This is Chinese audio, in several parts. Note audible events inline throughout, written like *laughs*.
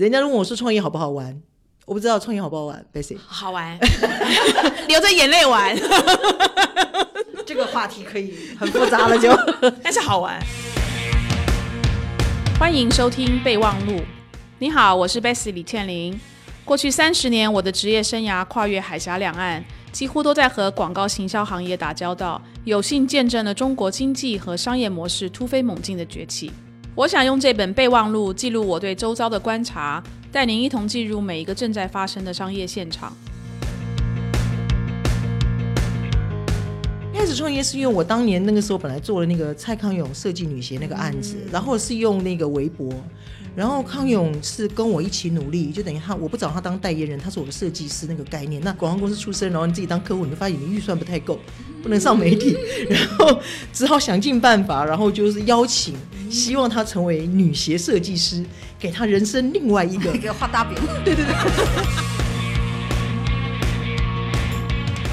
人家问我说创业好不好玩，我不知道创业好不好玩，Bessy。好玩，*laughs* 流着眼泪玩，*laughs* 这个话题可以很复杂了就，*laughs* 但是好玩。欢迎收听备忘录。你好，我是 Bessy 李倩玲。过去三十年，我的职业生涯跨越海峡两岸，几乎都在和广告行销行业打交道，有幸见证了中国经济和商业模式突飞猛进的崛起。我想用这本备忘录记录我对周遭的观察，带您一同进入每一个正在发生的商业现场。开始创业是因为我当年那个时候本来做了那个蔡康永设计女鞋那个案子，然后是用那个微博，然后康永是跟我一起努力，就等于他我不找他当代言人，他是我的设计师那个概念。那广告公司出身，然后你自己当客户，你就发现你预算不太够，不能上媒体，然后只好想尽办法，然后就是邀请，希望他成为女鞋设计师，给他人生另外一个给画大饼。对对对。*laughs* *laughs* *laughs*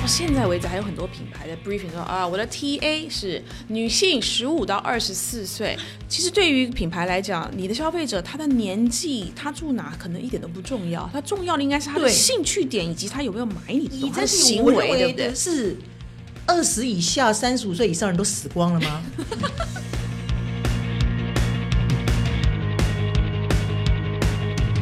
现在为止，还有很多品牌的 briefing 说啊，我的 TA 是女性十五到二十四岁。其实对于品牌来讲，你的消费者他的年纪、他住哪，可能一点都不重要。他重要的应该是他的兴趣点，以及他有没有买你的东西，他的是行为，我认为对不对？是二十以下、三十五岁以上人都死光了吗？*laughs*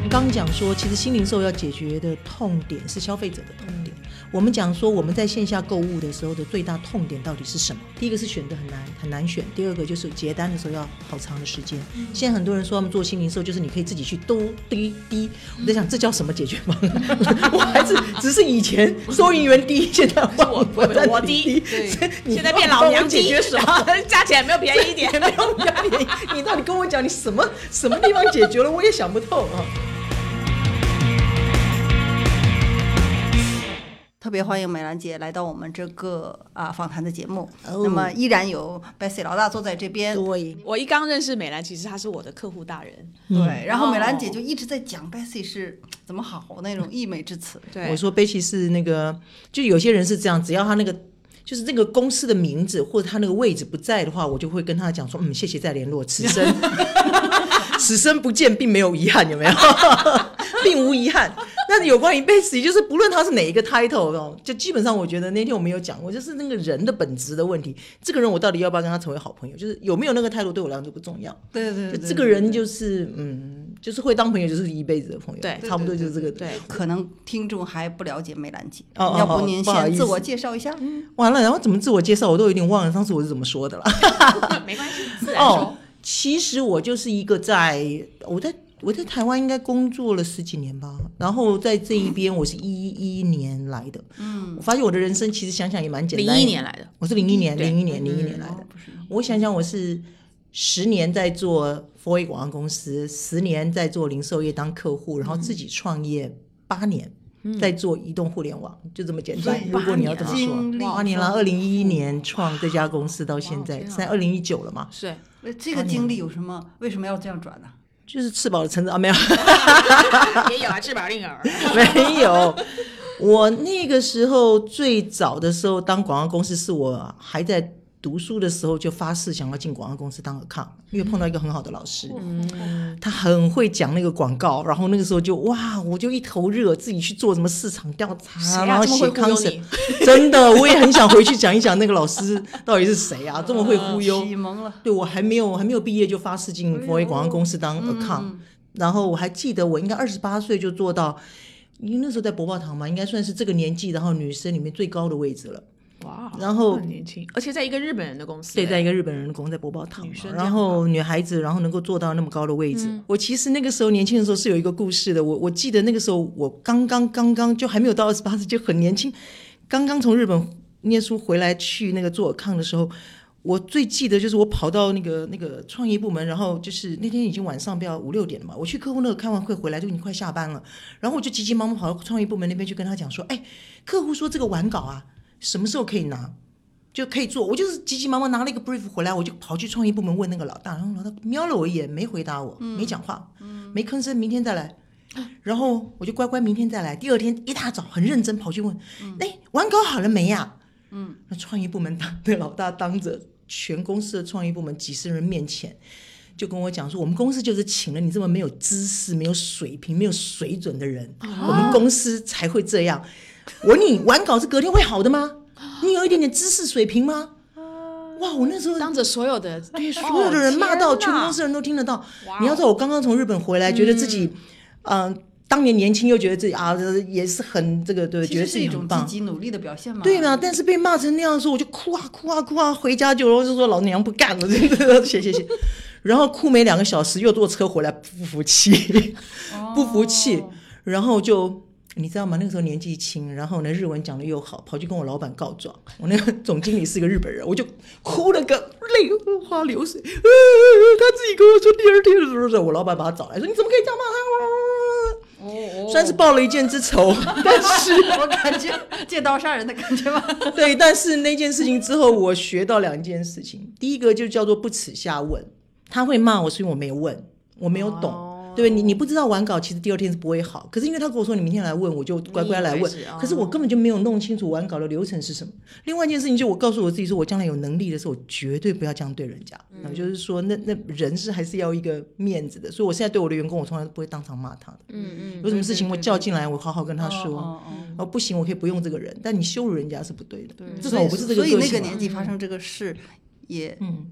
刚讲说，其实新零售要解决的痛点是消费者的痛点。我们讲说，我们在线下购物的时候的最大痛点到底是什么？第一个是选的很难很难选，第二个就是结单的时候要好长的时间。现在很多人说他们做新零售，就是你可以自己去兜滴滴。我在想，这叫什么解决方案？我还是只是以前收银员滴，现在我我我滴，滴 *laughs* 现在变老娘解机决什么？加起来没有便宜一点。*laughs* 没有便宜。你到底跟我讲，你什么什么地方解决了，我也想不透啊。别欢迎美兰姐来到我们这个啊访谈的节目。哦那么依然有 Bessy 老大坐在这边，对，我一刚认识美兰，其实她是我的客户大人。对，然后美兰姐哦就一直在讲 Bessy 是怎么好那种溢美之词。对，我说贝奇是那个，就有些人是这样，只要他那个。就是这个公司的名字或者他那个位置不在的话，我就会跟他讲说，嗯，谢谢再联络，此生 *laughs* 此生不见，并没有遗憾，有没有？*laughs* 并无遗憾。那有关于贝斯，就是不论他是哪一个 title 哦，就基本上我觉得那天我们有讲过，就是那个人的本质的问题。这个人我到底要不要跟他成为好朋友？就是有没有那个态度对我来讲都不重要。对对就这个人就是嗯，就是会当朋友，就是一辈子的朋友。对差不多就是这个。对，可能听众还不了解美兰姐，要不您先自我介绍一下？嗯完了，然后怎么自我介绍我都有点忘了，上次我是怎么说的了。*laughs* 没关系，自然哦说。，其实我就是一个在我在我在台湾应该工作了十几年吧，然后在这一边我是一一年来的。嗯，我发现我的人生其实想想也蛮简单零单。一年来的，我是零一年，零一年，零一年来的。我想想，我是十年在做 f o A 广告公司，十年在做零售业当客户，然后自己创业八年。在做移动互联网，就这么简单。如果你要这么说，八年了，二零一一年创这家公司到现在，现在二零一九了嘛，是呃这个经历有什么？为什么要这样转呢？就是吃饱了撑着啊，没有 *laughs* 也有啊，吃饱令儿。*laughs* 没有。我那个时候最早的时候当广告公司，是我还在读书的时候就发誓想要进广告公司当 account，因为碰到一个很好的老师，他很会讲那个广告，然后那个时候就哇，我就一头热，自己去做什么市场调查，啊然后写 concept。*laughs* 真的，我也很想回去讲一讲那个老师到底是谁啊，*laughs* 这么会忽悠。启蒙了。对我还没有还没有毕业就发誓进佛威广告公司当 account，、然后我还记得我应该二十八岁就做到，因为那时候在博报堂嘛，应该算是这个年纪，然后女生里面最高的位置了。哇，然后很年轻，而且在一个日本人的公司，对，在一个日本人的公司在博报堂然后女孩子，然后能够做到那么高的位置。嗯我其实那个时候年轻的时候是有一个故事的，我我记得那个时候我刚刚刚刚就还没有到二十八岁，就很年轻，刚刚从日本念书回来去那个做抗的时候。我最记得就是我跑到那个那个创意部门，然后就是那天已经晚上不要五六点了嘛，我去客户那个开完会回来就已经快下班了，然后我就急急忙忙跑到创意部门那边去跟他讲说，哎，客户说这个完稿啊，什么时候可以拿？就可以做。我就是急急忙忙拿了一个 brief 回来，我就跑去创意部门问那个老大，然后老大瞄了我一眼，没回答我，没讲话，没吭声，明天再来。*laughs* 然后我就乖乖明天再来。第二天一大早很认真跑去问，哎、完稿好了没呀、嗯，那创意部门当那老大当着全公司的创意部门几十人面前，就跟我讲说，我们公司就是请了你这么没有知识、没有水平、没有水准的人，我们公司才会这样。*laughs* 我问你，完稿是隔天会好的吗？你有一点点知识水平吗？哇！我那时候当着所有的对所有的人骂到，全公司人都听得到。你要知道，我刚刚从日本回来，觉得自己，嗯，当年年轻又觉得自己啊，也是很这个，对，觉得是一种积极努力的表现嘛。对嘛？但是被骂成那样的时候，我就哭啊哭啊哭啊，回家就就说老娘不干了，*laughs* 真的，写写写。然后哭没两个小时，又坐车回来，不服气，不服气，然后就。你知道吗？那个时候年纪轻，然后呢，日文讲的又好，跑去跟我老板告状。我那个总经理是个日本人，我就哭了个泪花流水。他自己跟我说第二天的时候，我老板把他找来说：“你怎么可以这样骂他？”哦，算是报了一箭之仇，*laughs* 但是我感觉 *laughs* 借刀杀人的感觉吗？对，但是那件事情之后，我学到两件事情。第一个就叫做不耻下问。他会骂我，是因为我没有问，我没有懂。对你，你不知道完稿，其实第二天是不会好。可是因为他跟我说你明天来问，我就乖乖来问。可是我根本就没有弄清楚完稿的流程是什么。另外一件事情，就我告诉我自己说，我将来有能力的时候，我绝对不要这样对人家。嗯，就是说，那那人是还是要一个面子的。所以我现在对我的员工，我从来都不会当场骂他的。嗯嗯，有什么事情我叫进来，我好好跟他说。哦，不行，我可以不用这个人，但你羞辱人家是不对的。对，至少我不是这个。所以那个年纪发生这个事，也嗯。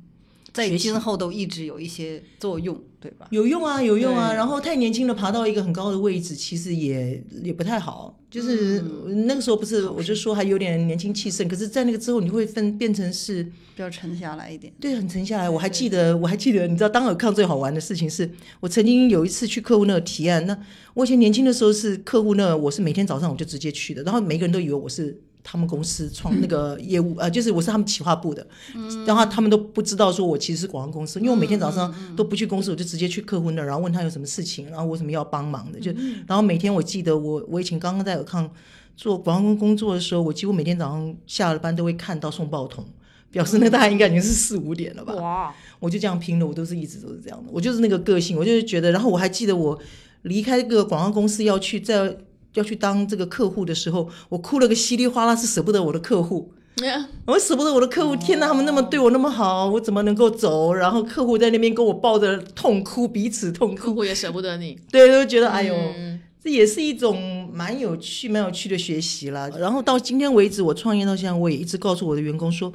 在今后都一直有一些作用，对吧？有用啊，有用啊。然后太年轻了，爬到一个很高的位置，其实也也不太好。就是那个时候不是，我就说还有点年轻气盛。可是，在那个之后，你会分变成是比较沉下来一点。对，很沉下来。我还记得，我还记得，你知道，当尔康最好玩的事情是，我曾经有一次去客户那提案。那我以前年轻的时候是客户那，我是每天早上我就直接去的，然后每个人都以为我是。他们公司创那个业务，呃，就是我是他们企划部的，然后他们都不知道说我其实是广告公司，因为我每天早上都不去公司，我就直接去客户那儿，然后问他有什么事情，然后我什么要帮忙的，就然后每天我记得我我以前刚刚在尔康做广告工作的时候，我几乎每天早上下了班都会看到送报童，表示那大概应该已经是四五点了吧。哇！我就这样拼了，我都是一直都是这样的，我就是那个个性，我就是觉得，然后我还记得我离开这个广告公司要去在。要去当这个客户的时候，我哭了个稀里哗啦，是舍不得我的客户，我舍不得我的客户。天哪，他们那么对我那么好，我怎么能够走？然后客户在那边跟我抱着痛哭，彼此痛哭。客户也舍不得你，对，都觉得哎呦，这也是一种蛮有趣、蛮有趣的学习啦。然后到今天为止，我创业到现在，我也一直告诉我的员工说，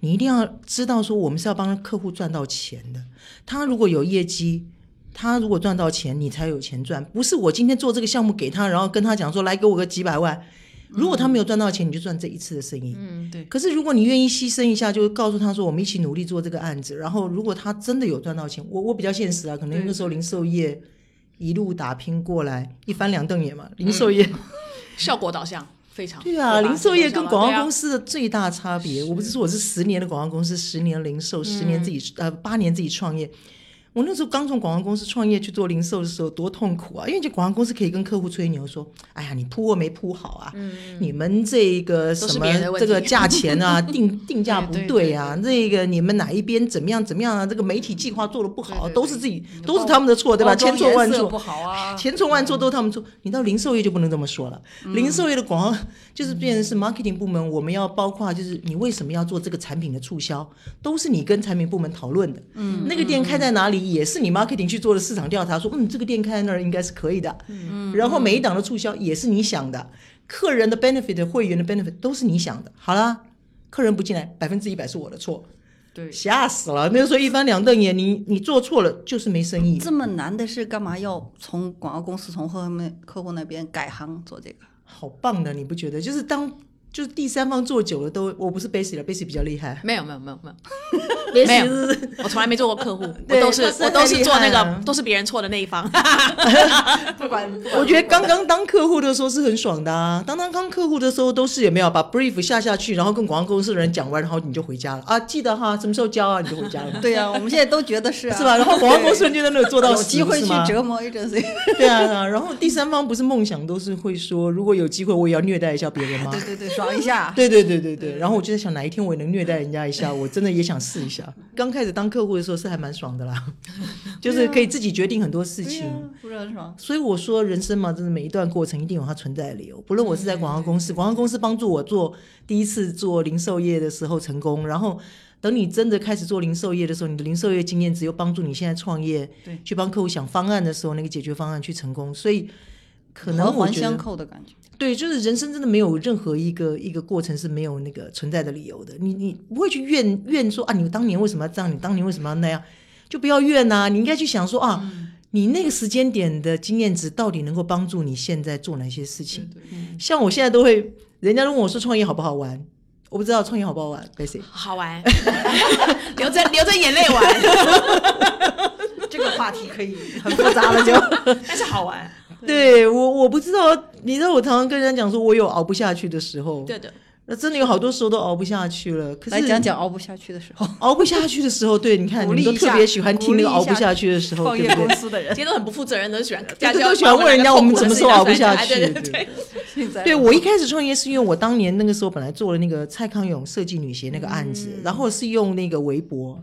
你一定要知道，说我们是要帮客户赚到钱的。他如果有业绩。他如果赚到钱，你才有钱赚。不是我今天做这个项目给他，然后跟他讲说来给我个几百万。如果他没有赚到钱，你就赚这一次的生意。嗯，对。可是如果你愿意牺牲一下，就告诉他说我们一起努力做这个案子。然后如果他真的有赚到钱，我我比较现实啊，可能那时候零售业一路打拼过来，一翻两瞪眼嘛。零售业 *laughs* 效果导向非常。对啊，零售业跟广告公司的最大差别，我不是说我是十年的广告公司，十年零售，十年自己呃八年自己创业。我那时候刚从广告公司创业去做零售的时候，多痛苦啊！因为这广告公司可以跟客户吹牛说：“哎呀，你铺货没铺好啊，你们这个什么这个价钱啊，*laughs* 定定价不对啊，这个你们哪一边怎么样怎么样啊？这个媒体计划做的不好，都是自己都是他们的错，对吧？千错万错不好啊，千错万错都是他们错。你到零售业就不能这么说了，零售业的广告就是变成是 marketing 部门，我们要包括就是你为什么要做这个产品的促销，都是你跟产品部门讨论的。嗯，那个店开在哪里？也是你 marketing 去做的市场调查，说嗯，这个店开在那儿应该是可以的。嗯，然后每一档的促销也是你想的，客人的 benefit、会员的 benefit 都是你想的。好了，客人不进来，百分之一百是我的错。对，吓死了。那个时候一翻两瞪眼，你你做错了就是没生意。这么难的事，干嘛要从广告公司从客户那客户那边改行做这个？好棒的，你不觉得？就是当。就是第三方做久了都，我不是 basic 了，basic 比较厉害。没有没有没有没有，没有，*laughs* 我从来没做过客户，*laughs* 我都是我都是做那个都是别人错的那一方。*laughs* 不管，我觉得刚刚当客户的时候是很爽的啊。当当刚客户的时候都是有没有把 brief 下下去，然后跟广告公司的人讲完，然后你就回家了啊。记得哈，什么时候交啊，你就回家了。对呀，我们现在都觉得是是吧？然后广告公司人就在那做到有机会去折磨一阵子。对啊，然后第三方不是梦想都是会说，如果有机会我也要虐待一下别人吗？对对对。爽一下，对对对对对，然后我就在想哪一天我也能虐待人家一下，*laughs* 我真的也想试一下。刚开始当客户的时候是还蛮爽的啦，就是可以自己决定很多事情，不是很爽。所以我说人生嘛，真的每一段过程一定有它存在的理由。不论我是在广告公司，广告公司帮助我做第一次做零售业的时候成功，然后等你真的开始做零售业的时候，你的零售业经验只有帮助你现在创业，对，去帮客户想方案的时候，那个解决方案去成功。所以可能我觉环相得，扣的感觉。对，就是人生真的没有任何一个一个过程是没有那个存在的理由的。你你不会去怨怨说啊，你当年为什么要这样？你当年为什么要那样？就不要怨呐、你应该去想说啊，嗯你那个时间点的经验值到底能够帮助你现在做哪些事情？像我现在都会，人家都问我说创业好不好玩，我不知道创业好不好玩，Basic。好玩，*laughs* 流着流着眼泪玩，这个话题可以很复杂了，就但是好玩。对我我不知道，你知道我常常跟人家讲说，我有熬不下去的时候，对的，那真的有好多时候都熬不下去了。可是来讲讲熬不下去的时候，*laughs* 熬不下去的时候，对，你看你们都特别喜欢听那个熬不下去的时候，对不对？公司的人今天都很不负责任的，喜欢对都喜欢问人家我们什么时候熬不下去对对对，对我一开始创业是因为我当年那个时候本来做了那个蔡康永设计女鞋那个案子，然后是用那个微博，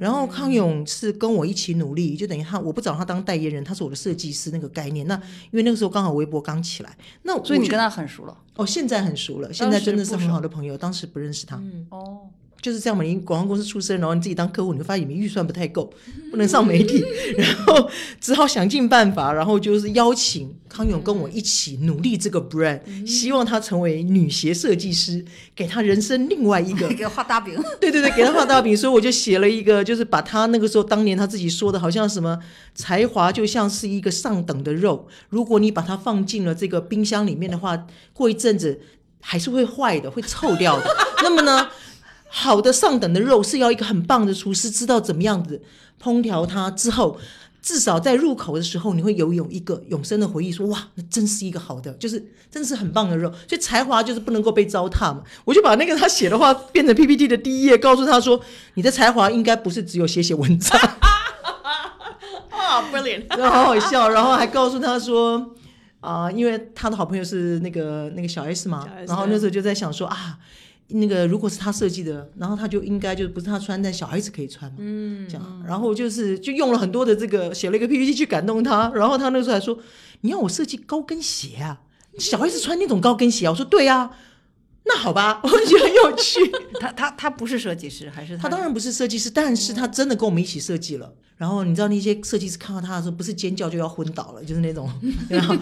然后康永是跟我一起努力，就等于他我不找他当代言人，他是我的设计师那个概念。那因为那个时候刚好微博刚起来，那所以你跟他很熟了。哦现在很熟了，现在真的是很好的朋友，当时不认识他。嗯。哦，就是这样嘛，你广告公司出身，然后你自己当客户，你会发现你们预算不太够，不能上媒体，*laughs* 然后只好想尽办法，然后就是邀请康永跟我一起努力这个 brand，、希望他成为女鞋设计师，给他人生另外一个 *laughs* 给画大饼，对对对，给他画大饼，所以我就写了一个，就是把他那个时候当年他自己说的，好像什么才华就像是一个上等的肉，如果你把它放进了这个冰箱里面的话，过一阵子还是会坏的，会臭掉的。*laughs* 那么呢，好的上等的肉是要一个很棒的厨师知道怎么样子烹调它之后。至少在入口的时候，你会有有一个永生的回忆，说哇，那真是一个好的，就是真的是很棒的肉。所以才华就是不能够被糟蹋嘛。我就把那个他写的话变成 PPT 的第一页，告诉他说，你的才华应该不是只有写写文章，啊，*laughs* brilliant，*laughs* 然后好好笑，然后还告诉他说，啊、因为他的好朋友是那个那个小 S 嘛然后那时候就在想说啊。那个如果是他设计的，然后他就应该就不是他穿，但小孩子可以穿嘛，嗯，这样，然后就是就用了很多的这个写了一个 PPT 去感动他，然后他那时候还说，你要我设计高跟鞋啊，小孩子穿那种高跟鞋啊，我说对啊，那好吧，*laughs* 我觉得很有趣，*laughs* 他他他不是设计师，还是他当然不是设计师，但是他真的跟我们一起设计了。然后你知道那些设计师看到他的时候，不是尖叫就要昏倒了，就是那种，然后，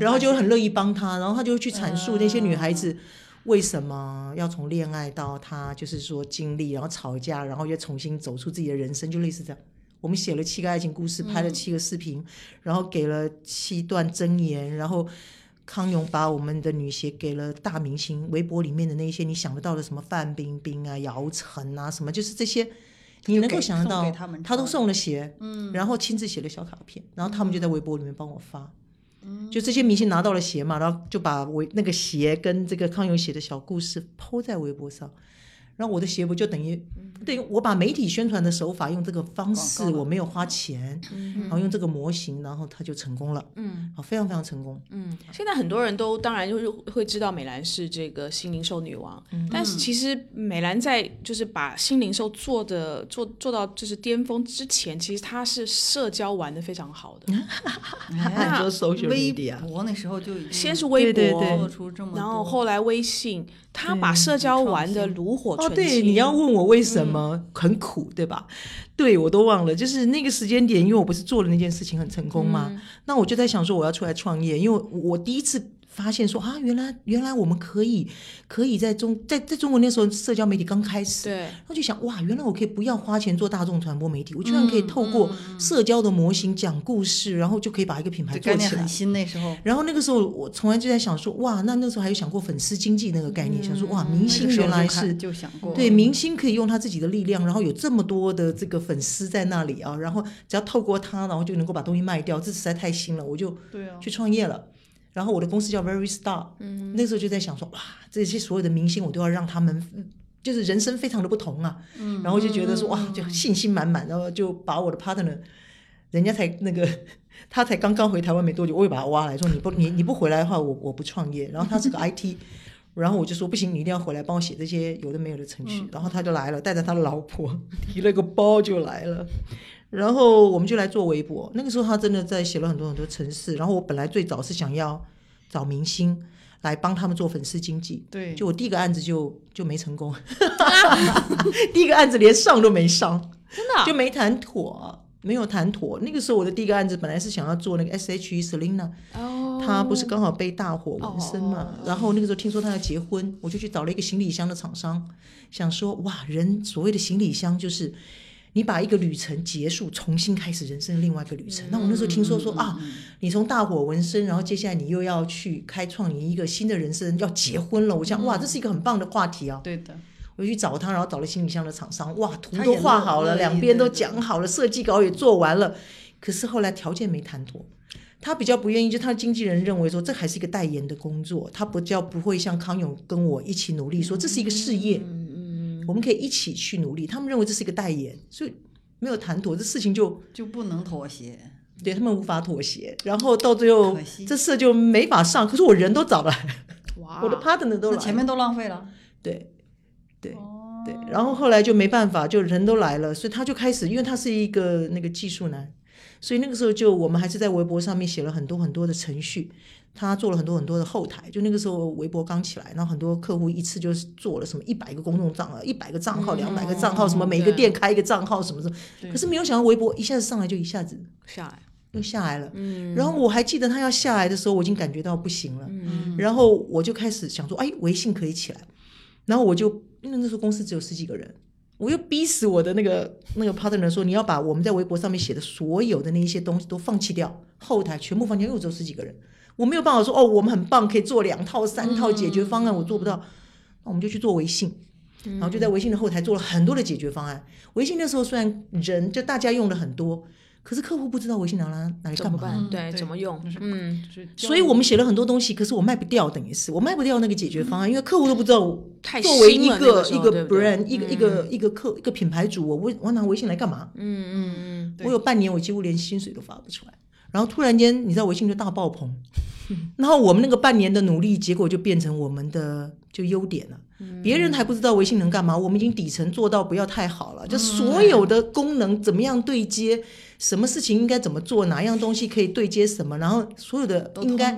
然后就很乐意帮他，然后他就会去阐述那些女孩子为什么要从恋爱到她就是说经历，然后吵架，然后又重新走出自己的人生，就类似这样。我们写了七个爱情故事，拍了七个视频，然后给了七段箴言，然后康永把我们的女鞋给了大明星，微博里面的那些你想得到的什么范冰冰啊、姚晨啊，什么就是这些。你能够想得到他，他都送了鞋，嗯，然后亲自写了小卡片，然后他们就在微博里面帮我发，嗯，就这些明星拿到了鞋嘛，然后就把微那个鞋跟这个康永写的小故事抛在微博上，然后我的鞋不就等于等于我把媒体宣传的手法用这个方式，我没有花钱，然后用这个模型，然后它就成功了，嗯，好，非常非常成功，嗯，现在很多人都当然就是会知道美兰是这个新零售女王，嗯但是其实美兰在就是把新零售做的做做到就是巅峰之前，其实她是社交玩的非常好的，*laughs* 很多 social 微 media，博。那时候就已经先是微博，对然后后来微信，她把社交玩的炉火哦，纯青。对，你要问我为什么、很苦，对吧？对我都忘了，就是那个时间点，因为我不是做了那件事情很成功嘛，那我就在想说我要出来创业，因为我第一次发现说啊，原来原来我们可以可以在中在在中国那时候社交媒体刚开始，对，然后就想哇，原来我可以不要花钱做大众传播媒体，我居然可以透过社交的模型讲故事，然后就可以把一个品牌做起来概念很。新，那时候。然后那个时候，我从来就在想说，哇，那那时候还有想过粉丝经济那个概念，想说哇，明星原来是看就想过，对，明星可以用他自己的力量，然后有这么多的这个粉丝在那里啊，然后只要透过他，然后就能够把东西卖掉，这实在太新了，我就对啊，去创业了。然后我的公司叫 Very Star，嗯，那时候就在想说，哇，这些所有的明星，我都要让他们。嗯就是人生非常的不同啊，嗯，然后就觉得说哇，就信心满满，然后就把我的 partner，人家才那个，*laughs* 他才刚刚回台湾没多久，我也把他挖来说你不你你不回来的话，我我不创业。然后他是个 IT，*laughs* 然后我就说不行，你一定要回来帮我写这些有的没有的程序。然后他就来了，带着他的老婆，*laughs* 提了个包就来了。然后我们就来做微博。那个时候他真的在写了很多很多城市。然后我本来最早是想要找明星来帮他们做粉丝经济。对，就我第一个案子就就没成功，*laughs* 第一个案子连上都没上，*laughs* 真的啊就没谈妥。没有谈妥，那个时候我的第一个案子本来是想要做那个 S.H.E Selina，哦，她不是刚好被大火纹身嘛，然后那个时候听说她要结婚，我就去找了一个行李箱的厂商，想说哇，人所谓的行李箱就是你把一个旅程结束，重新开始人生的另外一个旅程。那我那时候听说说啊，你从大火纹身，然后接下来你又要去开创你一个新的人生，要结婚了，我想哇，这是一个很棒的话题啊。对的，我去找他，然后找了行李箱的厂商，哇，图都画好了，两边都讲好了，设计稿也做完了，可是后来条件没谈妥。他比较不愿意，就他的经纪人认为说这还是一个代言的工作，他不叫不会像康永跟我一起努力，说这是一个事业，我们可以一起去努力。他们认为这是一个代言，所以没有谈妥，这事情就就不能妥协。对他们无法妥协，然后到最后这事就没法上。可是我人都找来，我的 partner 都来，前面都浪费了。对对。哦对，然后后来就没办法，就人都来了，所以他就开始，因为他是一个那个技术男，所以那个时候就我们还是在微博上面写了很多很多的程序，他做了很多很多的后台。就那个时候微博刚起来，然后很多客户一次就是做了什么一百个公众账号、一百个账号、两百个账号，什么每个店开一个账号什么什么。可是没有想到微博一下子上来就一下子下来，又下来了。嗯，然后我还记得他要下来的时候，我已经感觉到不行了。嗯然后我就开始想说，哎，微信可以起来。然后我就因为那时候公司只有十几个人，我又逼死我的那个那个 partner 说，你要把我们在微博上面写的所有的那一些东西都放弃掉，后台全部放弃掉，因为我只有十几个人，我没有办法说哦，我们很棒，可以做两套三套解决方案，我做不到，那我们就去做微信。然后就在微信的后台做了很多的解决方案。微信那时候虽然人就大家用的很多，可是客户不知道微信拿来拿来干嘛。对，怎么用？嗯，就是所以我们写了很多东西，可是我卖不掉，等于是我卖不掉那个解决方案，因为客户都不知道我太作为一新了那个一个 brand，一个一个一个客一个品牌主，我我我拿微信来干嘛？嗯嗯嗯，我有半年我几乎连薪水都发不出来，然后突然间你知道微信就大爆棚，*laughs* 然后我们那个半年的努力，结果就变成我们的就优点了。别人还不知道微信能干嘛，我们已经底层做到不要太好了，就所有的功能怎么样对接，什么事情应该怎么做，哪样东西可以对接什么，然后所有的应该。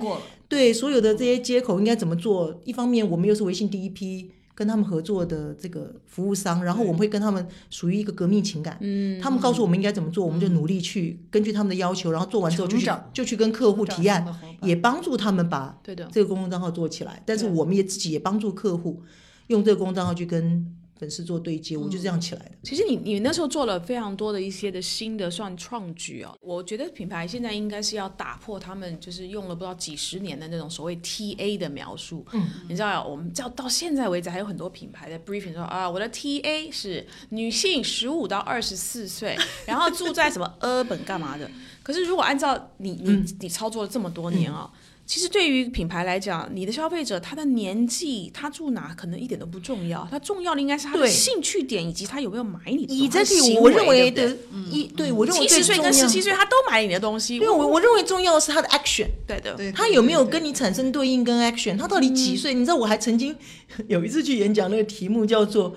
对所有的这些接口应该怎么做？一方面，我们又是微信第一批跟他们合作的这个服务商，然后我们会跟他们属于一个革命情感。嗯，他们告诉我们应该怎么做，我们就努力去根据他们的要求，然后做完之后就去就去跟客户提案也帮助他们把这个公众账号做起来。但是我们也自己也帮助客户用这个公众账号去跟粉丝做对接，我就这样起来的。其实你你那时候做了非常多的一些的新的算创举哦，我觉得品牌现在应该是要打破他们就是用了不知道几十年的那种所谓 TA 的描述。嗯，你知道，我们到到现在为止还有很多品牌在 briefing 说啊，我的 TA 是女性十五到二十四岁，*laughs* 然后住在什么 urban 干嘛的。可是如果按照你你你操作了这么多年啊、其实对于品牌来讲，你的消费者他的年纪、他住哪可能一点都不重要，他重要的应该是他的对兴趣点以及他有没有买你的东西。我认为的一对我认为对七十岁跟十七岁他都买你的东西，因为我我认为重要的是他的 action。对的，对，他有没有跟你产生对应跟 action？他到底几岁？你知道，我还曾经 *laughs* 有一次去演讲，那个题目叫做，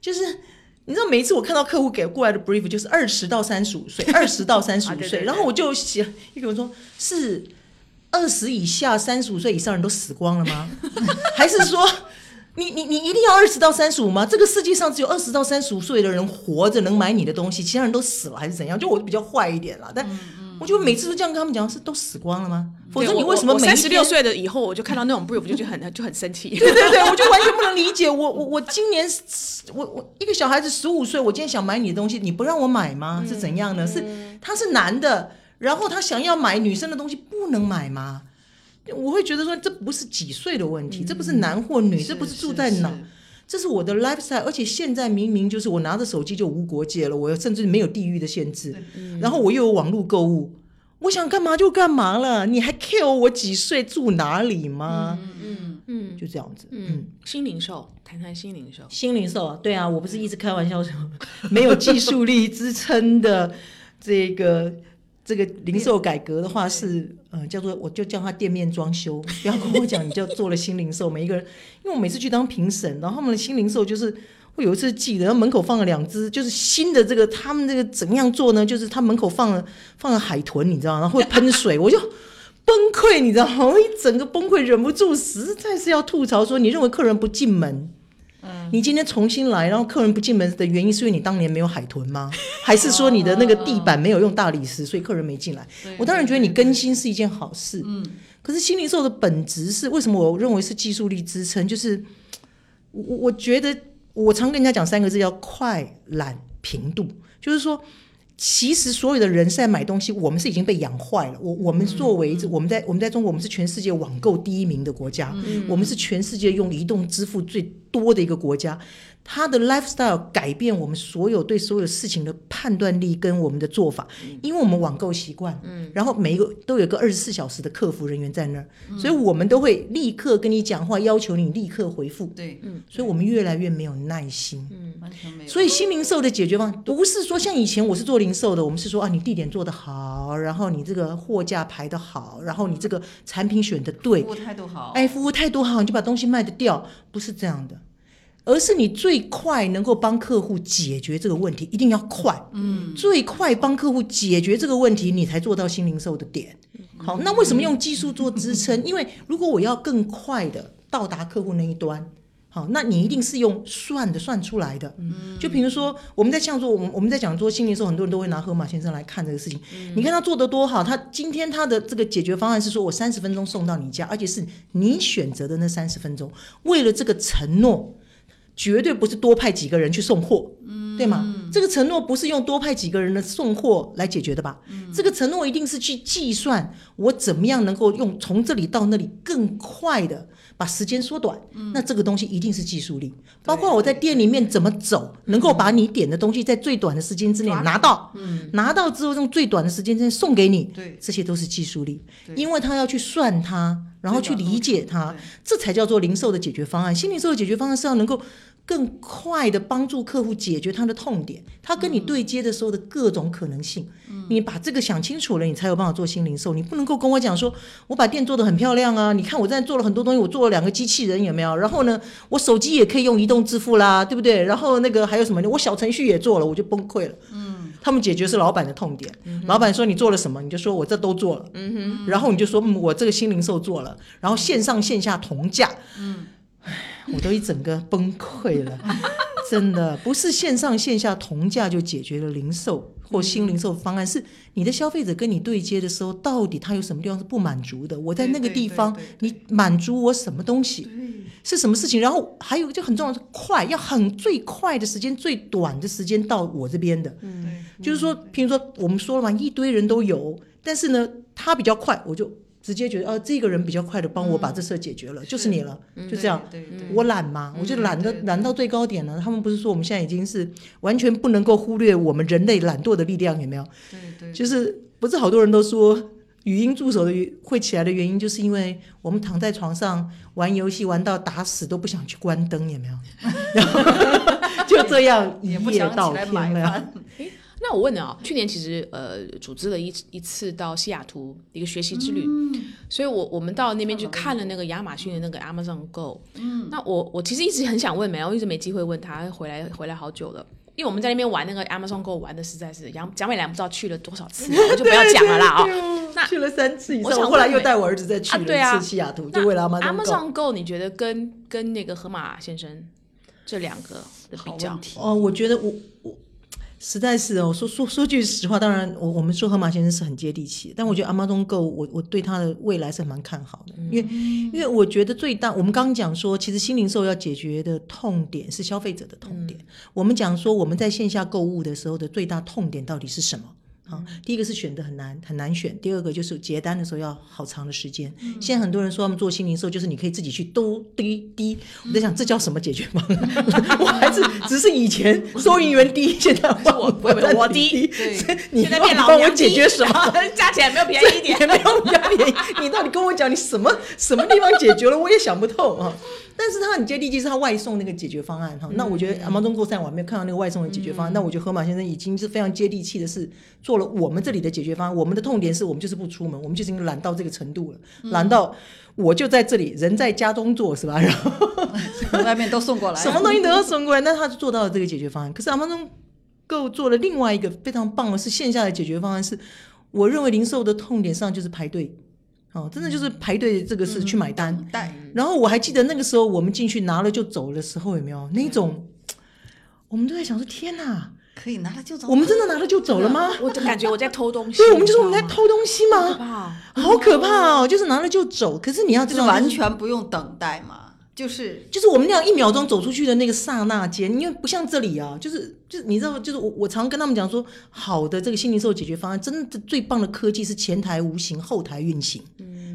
就是你知道，每一次我看到客户给过来的 brief 就是二十到三十五岁，二十到三十五岁，*laughs* 然后我就写一个人说，是二十以下、三十五岁以上人都死光了吗？*laughs* 还是说？你你你一定要二十到三十五吗？这个世界上只有二十到三十五岁的人活着能买你的东西，其他人都死了还是怎样？就我比较坏一点啦，但我就每次都这样跟他们讲，是都死光了吗？否则你为什么三十六岁的以后，我就看到那种 brief，我就觉得很就很生气。对对对，我就完全不能理解。我我我今年我我一个小孩子十五岁，我今天想买你的东西，你不让我买吗？是怎样呢？是他是男的，然后他想要买女生的东西，不能买吗？我会觉得说，这不是几岁的问题，这不是男或女，这不是住在哪，是这是我的 lifestyle。而且现在明明就是我拿着手机就无国界了，我甚至没有地域的限制，然后我又有网络购物，我想干嘛就干嘛了，你还 care 我几岁住哪里吗？嗯，嗯就这样子，嗯，新零售，谈谈新零售。新零售啊，对啊，我不是一直开玩笑说没有技术力支撑的这个这个零售改革的话是呃叫做我就叫他店面装修，不要跟我讲你就做了新零售，每一个人，因为我每次去当评审，然后他们的新零售就是。我有一次记得，然后门口放了两只，就是新的这个，他们这个怎么样做呢？就是他门口放了放了海豚，你知道？然后会喷水，我就崩溃，你知道吗？我一整个崩溃，忍不住，实在是要吐槽说，你认为客人不进门？嗯，你今天重新来，然后客人不进门的原因是因为你当年没有海豚吗？*laughs* 还是说你的那个地板没有用大理石，所以客人没进来？我当然觉得你更新是一件好事。嗯，可是新零售的本质是为什么？我认为是技术力支撑，就是我我觉得我常跟人家讲三个字，叫快、懒、平度，就是说。其实所有的人是在买东西，我们是已经被养坏了。我我们作为我们在我们在中国，我们是全世界网购第一名的国家，我们是全世界用移动支付最多的一个国家。他的 lifestyle 改变我们所有对所有事情的判断力跟我们的做法，因为我们网购习惯，嗯，然后每一个都有个二十四小时的客服人员在那儿，所以我们都会立刻跟你讲话，要求你立刻回复，对，嗯，所以我们越来越没有耐心，嗯，完全没有。所以新零售的解决方案不是说像以前我是做零售的，我们是说啊，你地点做得好，然后你这个货架排得好，然后你这个产品选的对，服务态度好，哎，服务态度好，你就把东西卖得掉，不是这样的。而是你最快能够帮客户解决这个问题，一定要快，嗯，最快帮客户解决这个问题，你才做到新零售的点。好，那为什么用技术做支撑？*laughs* 因为如果我要更快的到达客户那一端，好，那你一定是用算的算出来的。嗯，就比如说我们在像做我们我们在讲做新零售，很多人都会拿河马先生来看这个事情。你看他做的多好，他今天他的这个解决方案是说我三十分钟送到你家，而且是你选择的那三十分钟，为了这个承诺。绝对不是多派几个人去送货，对吗？这个承诺不是用多派几个人的送货来解决的吧？这个承诺一定是去计算我怎么样能够用从这里到那里更快的把时间缩短。那这个东西一定是技术力，包括我在店里面怎么走，能够把你点的东西在最短的时间之内拿到，拿到之后用最短的时间之内送给你，这些都是技术力，因为他要去算它。然后去理解它，这才叫做零售的解决方案。新零售的解决方案是要能够更快的帮助客户解决他的痛点，他跟你对接的时候的各种可能性。你把这个想清楚了，你才有办法做新零售。你不能够跟我讲说，我把店做的很漂亮啊，你看我在做了很多东西，我做了两个机器人有没有？然后呢，我手机也可以用移动支付啦，对不对？然后那个还有什么？我小程序也做了，我就崩溃了。嗯。他们解决是老板的痛点，老板说你做了什么，你就说我这都做了，然后你就说我这个新零售做了，然后线上线下同价，我都一整个崩溃了，*laughs* 真的不是线上线下同价就解决了零售。或新零售方案是你的消费者跟你对接的时候，到底他有什么地方是不满足的？我在那个地方，你满足我什么东西？是什么事情？然后还有就很重要是快，要很最快的时间、最短的时间到我这边的。嗯，就是说，譬如说我们说了嘛，一堆人都有，但是呢，他比较快，我就。直接觉得哦，这个人比较快的帮我把这事解决了，就是你了，就这样。我懒嘛，我就懒的懒到最高点了。他们不是说我们现在已经是完全不能够忽略我们人类懒惰的力量，有没有？对对。就是不是好多人都说语音助手的会起来的原因，就是因为我们躺在床上玩游戏玩到打死都不想去关灯，有没有？然后 *laughs* 就这样一夜到天了。那我问你啊，去年其实呃组织了一一次到西雅图一个学习之旅，所以我我们到那边去看了那个亚马逊的那个 Amazon Go。嗯，那我我其实一直很想问没有，一直没机会问他，回来回来好久了，因为我们在那边玩那个 Amazon Go 玩的实在是杨蒋美兰不知道去了多少次，我就不要讲了啦啊。那去了三次以上，我后来又带我儿子再去了一次西雅图，就为了 Amazon Go。你觉得跟跟那个河马先生这两个的比较？哦，我觉得我我。实在是哦，说说说句实话，当然我我们说河马先生是很接地气，但我觉得 Amazon Go 我我对他的未来是蛮看好的，因为因为我觉得最大我们刚刚讲说，其实新零售要解决的痛点是消费者的痛点，我们讲说我们在线下购物的时候的最大痛点到底是什么？第一个是选的很难很难选，第二个就是结单的时候要好长的时间。现在很多人说他们做新零售，就是你可以自己去兜滴滴。我在想这叫什么解决方案？*laughs* 我还是只是以前收银员低，现在我我我低。你在帮我解决什么？*laughs* 价钱没有便宜一点，没有比较便宜。你到底跟我讲你什么什么地方解决了？我也想不透啊。但是他很接地气，是他外送那个解决方案哈。那我觉得阿猫中国赛我还没有看到那个外送的解决方案。那我觉得河马先生已经是非常接地气的，是做了我们这里的解决方案。我们的痛点是我们就是不出门，我们就是已经懒到这个程度了，懒到我就在这里，人在家中做是吧？然 *laughs* 后外面都送过来，什么东西都要送过来。那他就做到了这个解决方案。可是阿猫中够做了另外一个非常棒的是线下的解决方案，是我认为零售的痛点上就是排队。哦，真的就是排队这个是去买单。然后我还记得那个时候我们进去拿了就走的时候，有没有那种？*tsk* 我们都在想说，天哪，可以拿了就走。我们真的拿了就走了吗？我就感觉我在偷东西。*laughs* 对，我们就说我们在偷东西吗？好可怕哦！就是拿了就走，可是你要知道，完全不用等待嘛，就是就是我们那样一秒钟走出去的那个刹那间，因为不像这里啊，就是就是你知道，就是我我常跟他们讲说，好的这个新零售解决方案，真的最棒的科技是前台无形，后台运行。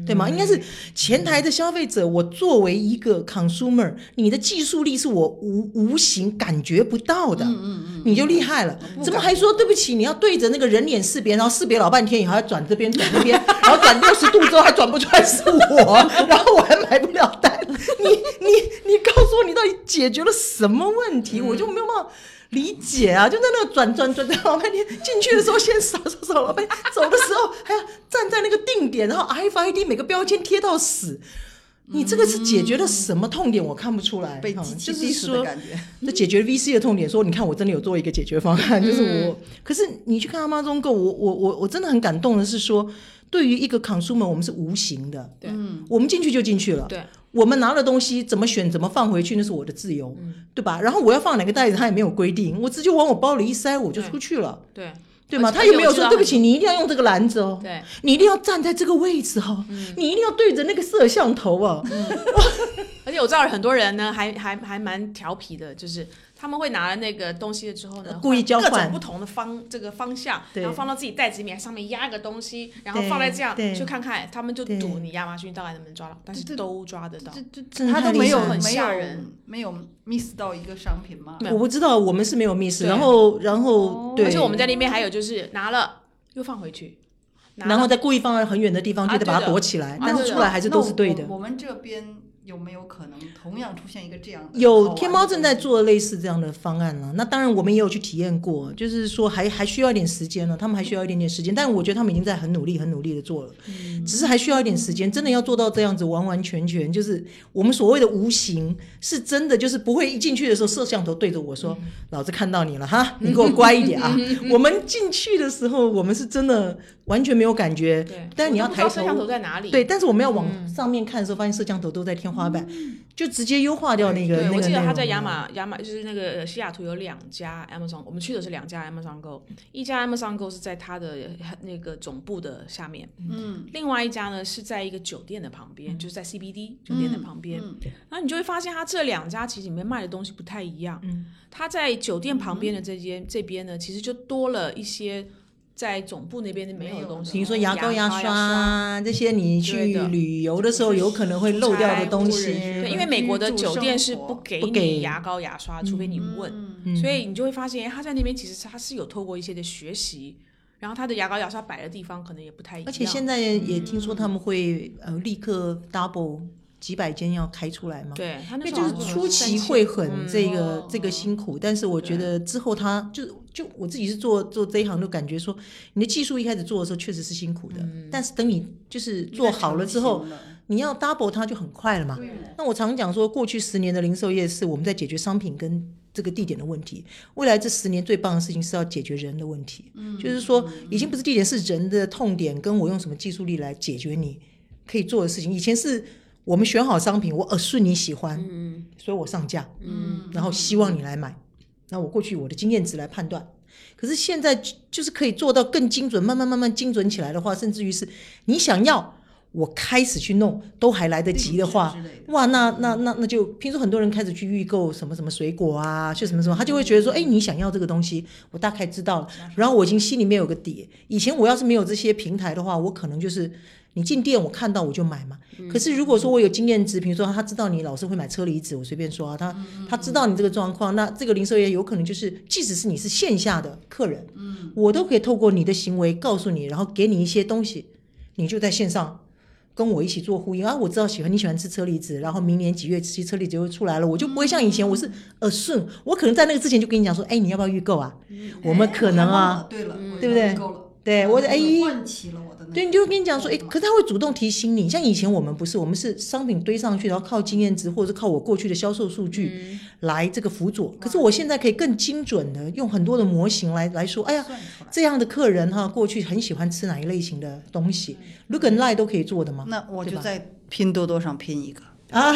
对吗？应该是前台的消费者，我作为一个 consumer，你的技术力是我无无形感觉不到的，嗯嗯你就厉害了。怎么还说对不起？你要对着那个人脸识别，然后识别老半天，以后还要转这边转那边，然后转六十度之后还转不出来是我，然后我还买不了单。你你你告诉我，你到底解决了什么问题？我就没有办法。理解啊，就在那个转转转转老半天，进去的时候先扫扫扫老半天，走的时候还要站在那个定点，然后 RFID 每个标签贴到死。你这个是解决了什么痛点？我看不出来，被机器就是 diss 的说感觉。这解决 VC 的痛点，说你看我真的有做一个解决方案，*laughs* 就是嗯我。可是你去看 Amazon Go，我我我我真的很感动的是说，对于一个 consumer，我们是无形的，对我们进去就进去了，对，我们拿了东西怎么选怎么放回去，那是我的自由，对吧？然后我要放哪个袋子，他也没有规定，我直接往我包里一塞，我就出去了，对对吗？他有没有说对不起，你一定要用这个篮子哦？对，你一定要站在这个位置哦，你一定要对着那个摄像头哦。*laughs* 而且我知道很多人呢，还还还蛮调皮的，就是他们会拿了那个东西了之后呢，故意交换各种不同的方这个方向，然后放到自己袋子里面，上面压一个东西，然后放在这样，去看看，他们就赌你亚马逊到底能不能抓到，但是都抓得到。这这他都没有很没有吓人没有 miss 到一个商品吗？没有我不知道，我们是没有 miss，对然后然后对，而且我们在那边还有就是拿了又放回去，然后再故意放在很远的地方，啊就得把它躲起来，啊但是出来还是都是对的我们这边有没有可能同样出现一个这样的有天猫正在做类似这样的方案了，那当然我们也有去体验过，就是说还还需要一点时间呢，他们还需要一点点时间，但我觉得他们已经在很努力、很努力的做了，只是还需要一点时间。真的要做到这样子完完全全，就是我们所谓的无形，是真的就是不会一进去的时候摄像头对着我说：“老子看到你了哈，你给我乖一点啊。*laughs* ”我们进去的时候，我们是真的完全没有感觉对，，但是你要抬我都不知道摄像头头。在哪里？对，但是我们要往上面看的时候，发现摄像头都在天花板，就直接优化掉那个对，那个我记得他在亚马亚马就是那个呃西雅图有两家 Amazon，我们去的是两家 Amazon Go，一家 Amazon Go 是在他的那个总部的下面，嗯，另外一家呢是在一个酒店的旁边，就是在 CBD 酒店的旁边。嗯然后你就会发现，他这两家其实里面卖的东西不太一样。嗯，它在酒店旁边的这间、这边呢，其实就多了一些在总部那边没有的东西，比如说牙膏、牙牙刷啊这些，你去旅游的时候有可能会漏掉的东西。对，因为美国的酒店是不给不给你牙膏、牙刷，除非你问。嗯所以你就会发现，他在那边其实他是有透过一些的学习，然后他的牙膏、牙刷摆的地方可能也不太一样。而且现在也听说他们会呃立刻 double 几百间要开出来嘛。对他因为那就是初期会很这个、嗯这个辛苦，但是我觉得之后他就就我自己是做做这一行，就感觉说你的技术一开始做的时候确实是辛苦的，但是等你就是做好了之后，你要 double 它就很快了嘛。那我常讲说，过去十年的零售业是我们在解决商品跟这个地点的问题，未来这十年最棒的事情是要解决人的问题。嗯，就是说，已经不是地点，是人的痛点，跟我用什么技术力来解决你可以做的事情。以前是我们选好商品，我耳顺你喜欢，嗯。所以我上架，嗯。然后希望你来买。那我过去我的经验值来判断，可是现在就就是可以做到更精准，慢慢慢慢精准起来的话，甚至于是你想要。我开始去弄都还来得及的话哇，那那那那就，譬如说很多人开始去预购什么什么水果啊，去什么什么，他就会觉得说，哎，你想要这个东西，我大概知道了，然后我已经心里面有个底。以前我要是没有这些平台的话，我可能就是你进店我看到我就买嘛。可是如果说我有经验值，比如说他知道你老是会买车厘子，我随便说啊，他他知道你这个状况，那这个零售业有可能就是，即使是你是线下的客人，嗯我都可以透过你的行为告诉你，然后给你一些东西，你就在线上。跟我一起做呼应啊！我知道喜欢你喜欢吃车厘子，然后明年几月期车厘子就会出来了，我就不会像以前我是耳顺，我可能在那个之前就跟你讲说，哎，你要不要预购啊？我们可能啊，对了，对不对对我哎唤起了对，你就跟你讲说，哎，可是他会主动提醒你。像以前我们不是，我们是商品堆上去，然后靠经验值或者是靠我过去的销售数据来这个辅佐。可是我现在可以更精准的用很多的模型来来说，哎呀，这样的客人哈，过去很喜欢吃哪一类型的东西，Look and Lie 都可以做的吗？那我就在拼多多上拼一个。啊，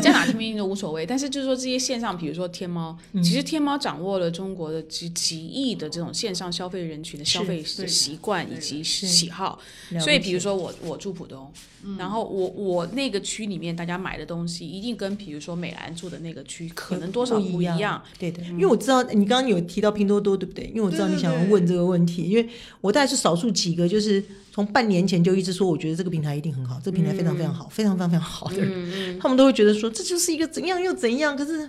在哪听拼都无所谓，但是就是说这些线上，比如说天猫，其实天猫掌握了中国的几几亿的这种线上消费人群的消费的习惯以及喜好，所以比如说我我住浦东，然后我我那个区里面大家买的东西一定跟比如说美兰住的那个区可能多少不一样，对的，因为我知道你刚刚有提到拼多多，对不对？因为我知道你想要问这个问题，因为我大概是少数几个就是。从半年前就一直说，我觉得这个平台一定很好，这个平台非常非常好，非常非常非常好的人，*laughs* 他们都会觉得说这就是一个怎样又怎样，可是。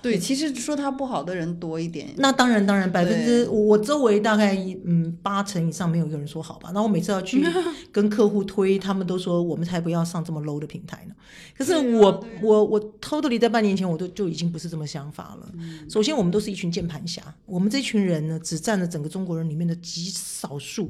对，其实说他不好的人多一点。那当然，当然，百分之我周围大概嗯八成以上没有一个人说好吧。然后我每次要去跟客户推，他们都说我们才不要上这么 low 的平台呢。可是我我我 totally 在半年前我都就已经不是这么想法了。首先，我们都是一群键盘侠，我们这群人呢只占了整个中国人里面的极少数、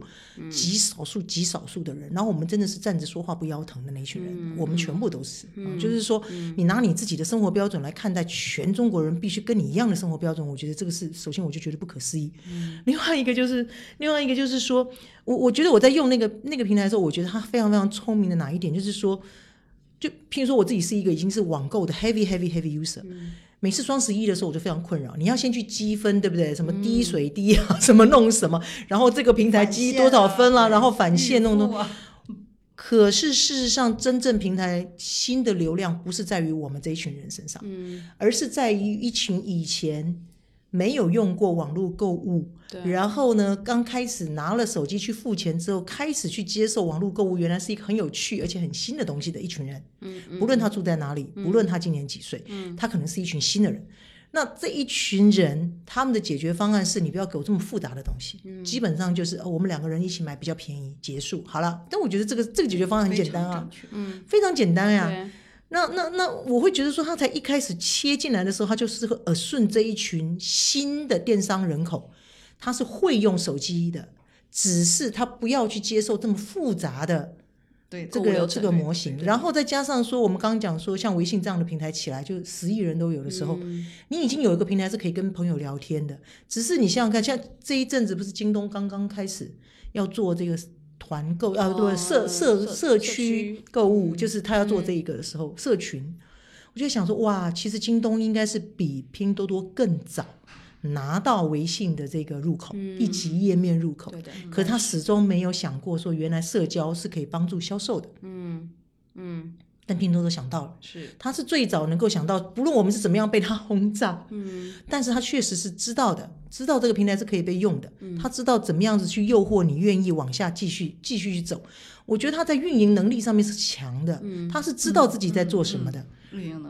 极少数、极少数的人。然后我们真的是站着说话不腰疼的那一群人，我们全部都是。就是说，你拿你自己的生活标准来看待全中国。有人必须跟你一样的生活标准，我觉得这个是首先我就觉得不可思议。另外一个就是，另外一个就是说，我我觉得我在用那个那个平台的时候，我觉得它非常非常聪明的哪一点，就是说，就譬如说我自己是一个已经是网购的 heavy heavy heavy user，每次双十一的时候我就非常困扰，你要先去积分，对不对？什么滴水滴啊，*laughs* 什么弄什么，然后这个平台积多少分了，然后返现弄弄。可是事实上，真正平台新的流量不是在于我们这一群人身上，嗯，而是在于一群以前没有用过网络购物，然后呢，刚开始拿了手机去付钱之后，开始去接受网络购物，原来是一个很有趣而且很新的东西的一群人，嗯，不论他住在哪里，不论他今年几岁，嗯，他可能是一群新的人。那这一群人，他们的解决方案是你不要给我这么复杂的东西，基本上就是我们两个人一起买比较便宜，结束好了。但我觉得这个这个解决方案很简单啊，嗯，非常简单呀。那那那我会觉得说，他才一开始切进来的时候，他就是耳顺这一群新的电商人口，他是会用手机的，只是他不要去接受这么复杂的。对这个这个模型，然后再加上说，我们刚刚讲说，像微信这样的平台起来，就十亿人都有的时候，你已经有一个平台是可以跟朋友聊天的。只是你想想看，像这一阵子不是京东刚刚开始要做这个团购啊，对社社社区购物，就是他要做这一个的时候，社群，我就想说，哇，其实京东应该是比拼多多更早。拿到微信的这个入口，一级页面入口，可他始终没有想过说，原来社交是可以帮助销售的。嗯嗯，但拼多多想到了，是。他是最早能够想到，不论我们是怎么样被他轰炸，嗯，但是他确实是知道的，知道这个平台是可以被用的，他知道怎么样子去诱惑你愿意往下继续继续去走。我觉得他在运营能力上面是强的，他是知道自己在做什么的。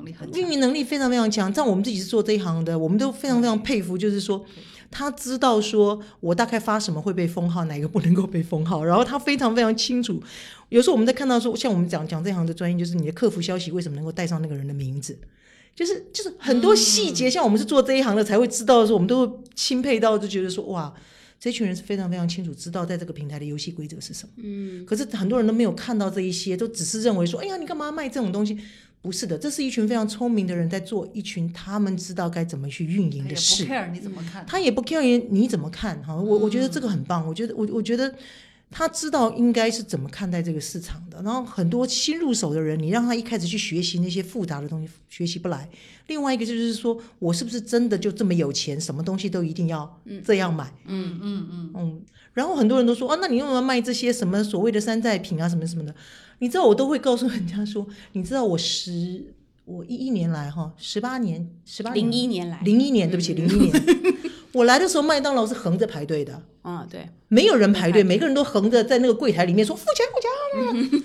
力很运营能力非常非常强，像我们自己是做这一行的，我们都非常非常佩服。就是说，他知道说我大概发什么会被封号，哪个不能够被封号，然后他非常非常清楚。有时候我们在看到说，像我们讲讲这行的专业，就是你的客服消息为什么能够带上那个人的名字，就是就是很多细节，像我们是做这一行的才会知道的时候，我们都会钦佩到，就觉得说哇，这群人是非常非常清楚知道在这个平台的游戏规则是什么。嗯，可是很多人都没有看到这一些，都只是认为说，哎呀，你干嘛卖这种东西？不是的，这是一群非常聪明的人在做一群他们知道该怎么去运营的事。他也不 care 你怎么看，他也不 care 你怎么看哈。我我觉得这个很棒，我觉得我我觉得他知道应该是怎么看待这个市场的。然后很多新入手的人，你让他一开始去学习那些复杂的东西，学习不来。另外一个就是说我是不是真的就这么有钱，什么东西都一定要这样买？嗯嗯嗯嗯。然后很多人都说啊，那你用什么卖这些什么所谓的山寨品啊，什么什么的？你知道我都会告诉人家说，你知道我十我一一年来哈，十八年十八零一年来零一年，对不起零一年，*laughs* 我来的时候麦当劳是横着排队的，啊对，没有人排队，每个人都横着在那个柜台里面说付钱付钱，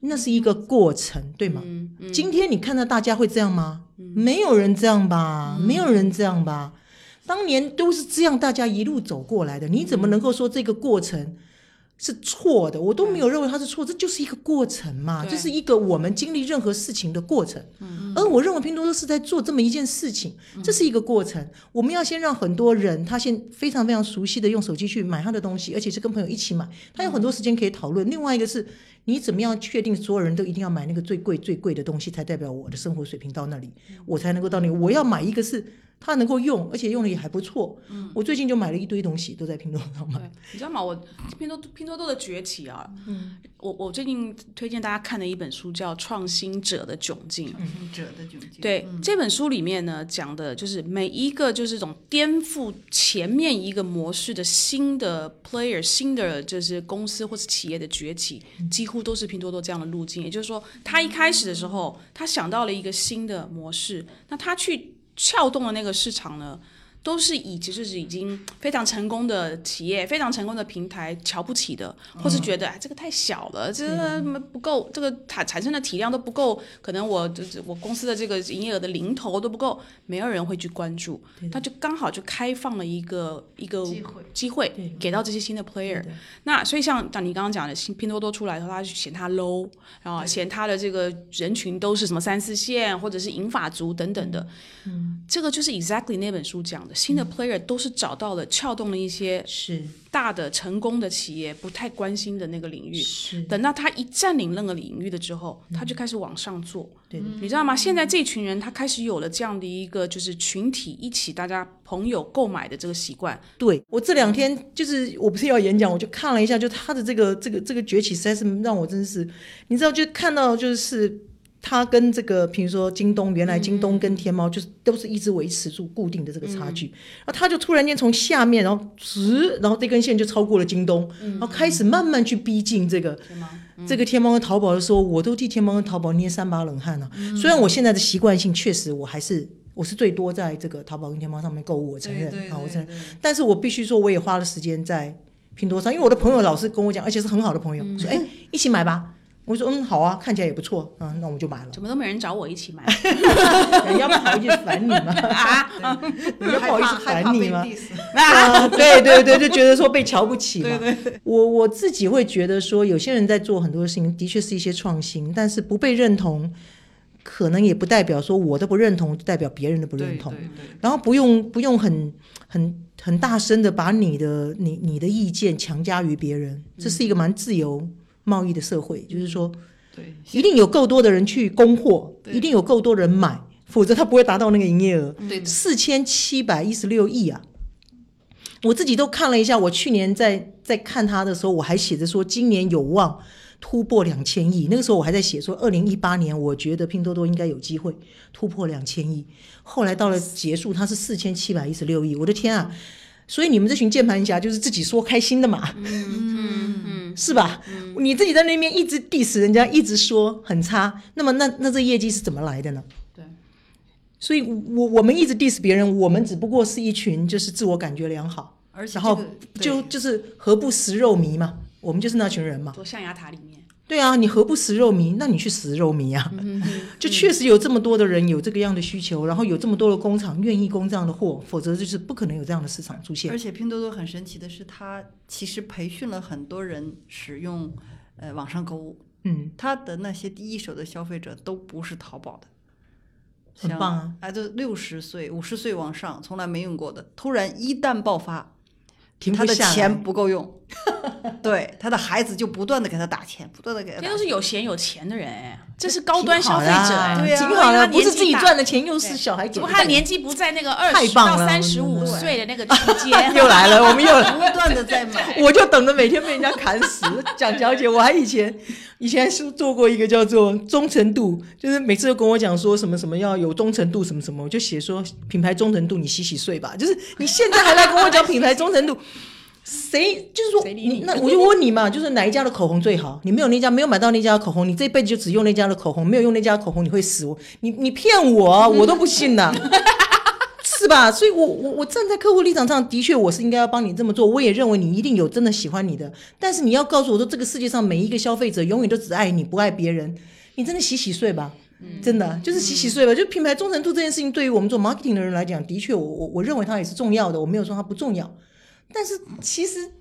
*laughs* 那是一个过程，对吗？今天你看到大家会这样吗？没有人这样吧，没有人这样吧，当年都是这样，大家一路走过来的，你怎么能够说这个过程？是错的，我都没有认为它是错，这就是一个过程嘛，这是一个我们经历任何事情的过程，而而我认为拼多多是在做这么一件事情，这是一个过程。我们要先让很多人他先非常非常熟悉的用手机去买他的东西，而且是跟朋友一起买，他有很多时间可以讨论。另外一个是，你怎么样确定所有人都一定要买那个最贵最贵的东西，才代表我的生活水平到那里，我才能够到那里。我要买一个是。它能够用，而且用的也还不错。嗯，我最近就买了一堆东西，都在拼多多上买。你知道吗？我拼多拼多多的崛起啊，嗯，我我最近推荐大家看的一本书叫《创新者的窘境》。创新者的窘境。对这本书里面呢，讲的就是每一个就是这种颠覆前面一个模式的新的 player、新的就是公司或是企业的崛起，几乎都是拼多多这样的路径。也就是说，他一开始的时候，他想到了一个新的模式，那他去。撬动了那个市场呢？都是以其实是已经非常成功的企业、非常成功的平台瞧不起的，或是觉得哎这个太小了，这个不够，这个产产生的体量都不够，可能我这我公司的这个营业额的零头都不够，没有人会去关注，他就刚好就开放了一个一个机会机会给到这些新的 player。那所以像像你刚刚讲的，新拼多多出来的话，他嫌它 low，然后嫌它的这个人群都是什么三四线或者是银发族等等的，嗯，这个就是 exactly 那本书讲的。新的 player 都是找到了撬动了一些是大的成功的企业不太关心的那个领域，是等到他一占领那个领域的之后，他就开始往上做。对，你知道吗？现在这群人他开始有了这样的一个就是群体一起大家朋友购买的这个习惯。对我这两天就是我不是要演讲，我就看了一下，就他的这个这个这个崛起实在是让我真是，你知道，就看到就是。它跟这个，比如说京东，原来京东跟天猫就是都是一直维持住固定的这个差距，然后它就突然间从下面，然后直，然后这根线就超过了京东，然后开始慢慢去逼近这个这个天猫跟淘宝的时候，我都替天猫跟淘宝捏三把冷汗了。虽然我现在的习惯性确实我还是我是最多在这个淘宝跟天猫上面购物，我承认啊，我承认，但是我必须说我也花了时间在拼多多上，因为我的朋友老是跟我讲，而且是很好的朋友，说哎一起买吧。我说嗯好啊，看起来也不错，嗯，那我们就买了。怎么都没人找我一起买？人家不好意思烦你吗？*laughs* 啊，*laughs* 人家不好意思烦你吗？*laughs* 啊，对对对，就觉得说被瞧不起嘛。对对。我我自己会觉得说，有些人在做很多事情，的确是一些创新，但是不被认同，可能也不代表说我的不认同代表别人的不认同。然后不用不用很很很大声的把你的你你的意见强加于别人，这是一个蛮自由。贸易的社会，就是说，对，一定有够多的人去供货，一定有够多人买，否则他不会达到那个营业额。对，四千七百一十六亿啊！我自己都看了一下，我去年在在看它的时候，我还写着说今年有望突破两千亿。那个时候我还在写说，二零一八年我觉得拼多多应该有机会突破两千亿。后来到了结束，它是四千七百一十六亿。我的天啊！所以你们这群键盘侠就是自己说开心的嘛。嗯嗯。是吧？你自己在那边一直 diss 人家，一直说很差，那么那那这业绩是怎么来的呢？对，所以我我们一直 diss 别人，我们只不过是一群就是自我感觉良好，然后就就是何不食肉糜嘛，我们就是那群人嘛。做象牙塔里面。对啊，你何不食肉糜？那你去食肉糜啊！*laughs* 就确实有这么多的人有这个样的需求，然后有这么多的工厂愿意供这样的货，否则就是不可能有这样的市场出现。而且拼多多很神奇的是，它其实培训了很多人使用呃网上购物。嗯，它的那些第一手的消费者都不是淘宝的，很棒啊！哎，都六十岁、五十岁往上，从来没用过的，突然一旦爆发。他的钱不够用，*laughs* 对他的孩子就不断的给他打钱，不断的给他。这都是有闲有钱的人哎，这是高端消费者，对挺好的，不是自己赚的钱，又是小孩。怎么他年纪不在那个二十到三十五岁的那个区间？*laughs* 又来了，我们又不断的在买，我就等着每天被人家砍死。蒋小姐，我还以前。以前是做过一个叫做忠诚度，就是每次都跟我讲说什么什么要有忠诚度什么什么，我就写说品牌忠诚度你洗洗睡吧。就是你现在还来跟我讲品牌忠诚度，谁就是说你那我就问你嘛，就是哪一家的口红最好？你没有那家没有买到那家口红，你这辈子就只用那家的口红，没有用那家口红你会死。你你骗我，我都不信呐。*laughs* 是吧？所以，我我我站在客户立场上的确，我是应该要帮你这么做。我也认为你一定有真的喜欢你的，但是你要告诉我说，这个世界上每一个消费者永远都只爱你不爱别人。你真的洗洗睡吧，真的就是洗洗睡吧。就品牌忠诚度这件事情，对于我们做 marketing 的人来讲，的确，我我我认为它也是重要的。我没有说它不重要，但是其实，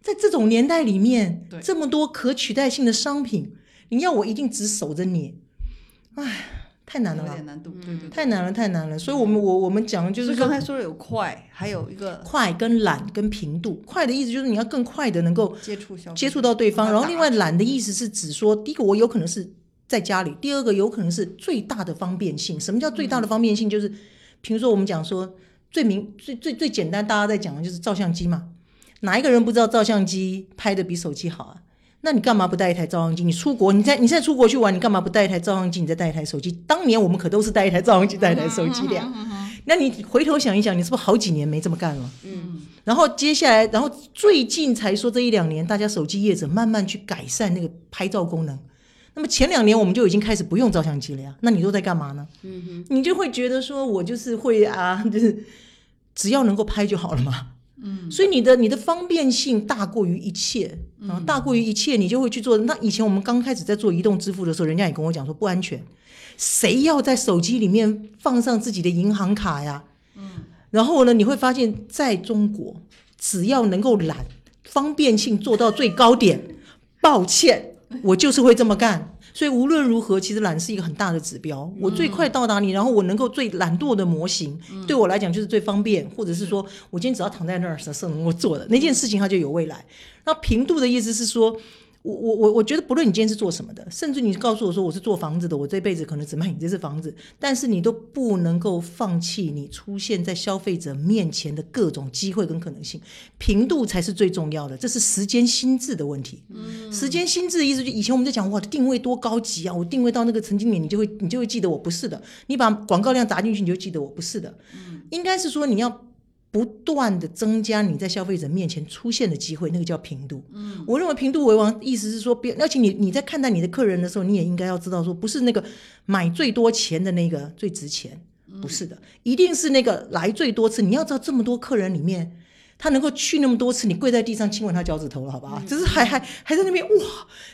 在这种年代里面，这么多可取代性的商品，你要我一定只守着你，唉。太难了啦有点，难度，对对对。太难了，太难了。所以我们我我们讲的就是刚才说的有快，还有一个快跟懒跟频度，快的意思就是你要更快的能够接触消接触到对方，然后另外懒的意思是指说，第一个我有可能是在家里，第二个有可能是最大的方便性。什么叫最大的方便性？就是比如说我们讲说最明最最最简单，大家在讲的就是照相机嘛。哪一个人不知道照相机拍的比手机好啊？那你干嘛不带一台照相机？你出国，你在你现在出国去玩，你干嘛不带一台照相机？你再带一台手机？当年我们可都是带一台照相机，带一台手机的呀。那你回头想一想，你是不是好几年没这么干了？嗯，然后接下来，然后最近才说这一两年，大家手机业者慢慢去改善那个拍照功能。那么前两年我们就已经开始不用照相机了呀，那你都在干嘛呢？嗯哼，你就会觉得说我就是会啊，*laughs* 就是只要能够拍就好了嘛。嗯，所以你的你的方便性大过于一切啊，大过于一切，你就会去做。那以前我们刚开始在做移动支付的时候，人家也跟我讲说不安全，谁要在手机里面放上自己的银行卡呀？嗯然后呢，你会发现在中国，只要能够懒，方便性做到最高点，抱歉，我就是会这么干。所以无论如何，其实懒是一个很大的指标。我最快到达你，然后我能够最懒惰的模型，对我来讲就是最方便，或者是说我今天只要躺在那儿是是能够做的那件事情，它就有未来。那频度的意思是说。我我我我觉得不论你今天是做什么的，甚至你告诉我说我是做房子的，我这辈子可能只卖你这次房子，但是你都不能够放弃你出现在消费者面前的各种机会跟可能性，频度才是最重要的，这是时间心智的问题。嗯，时间心智的意思就以前我们在讲哇定位多高级啊，我定位到那个曾经点，你就会你就会记得我不是的，你把广告量砸进去，你就记得我不是的。嗯，应该是说你要。不断的增加你在消费者面前出现的机会，那个叫频度。嗯，我认为频度为王，意思是说，别而且你你在看待你的客人的时候，你也应该要知道说，不是那个买最多钱的那个最值钱，不是的，一定是那个来最多次。你要知道，这么多客人里面，他能够去那么多次，你跪在地上亲吻他脚趾头了，好不好？就是还还还在那边哇，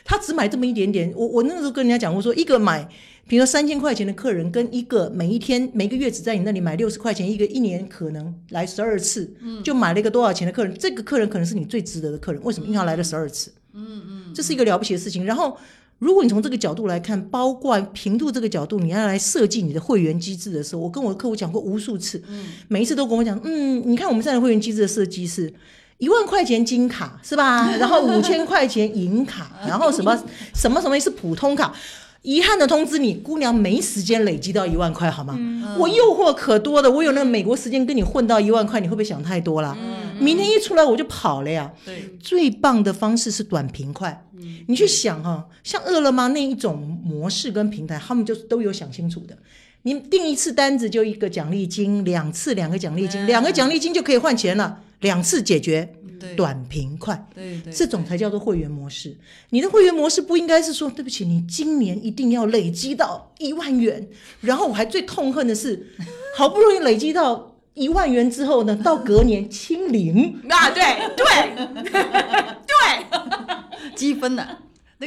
他只买这么一点点。我我那个时候跟人家讲过，说一个买。比如说三千块钱的客人，跟一个每一天每个月只在你那里买六十块钱，一个一年可能来十二次，就买了一个多少钱的客人，这个客人可能是你最值得的客人。为什么？因为他来了十二次。嗯嗯，这是一个了不起的事情。然后，如果你从这个角度来看，包括频度这个角度，你要来设计你的会员机制的时候，我跟我的客户讲过无数次，每一次都跟我讲，嗯，你看我们现在会员机制的设计是。一万块钱金卡是吧？*laughs* 然后五千块钱银卡，然后什么什么什么是普通卡？遗憾的通知你，姑娘没时间累积到一万块，好吗？我诱惑可多的，我有那个美国时间跟你混到一万块，你会不会想太多了？明天一出来我就跑了呀。对，最棒的方式是短平快。你去想哈，像饿了么那一种模式跟平台，他们就都有想清楚的。你订一次单子就一个奖励金，两次两个奖励金，两个奖励金就可以换钱了，两次解决。短平快，对对，这种才叫做会员模式。你的会员模式不应该是说，对不起，你今年一定要累积到一万元。然后我还最痛恨的是，好不容易累积到一万元之后呢，到隔年清零 *laughs* 啊！对对对，积分呢，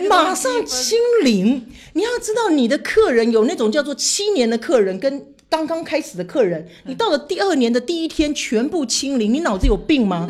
马上清零。你要知道，你的客人有那种叫做七年的客人跟。刚刚开始的客人，你到了第二年的第一天全部清零，你脑子有病吗？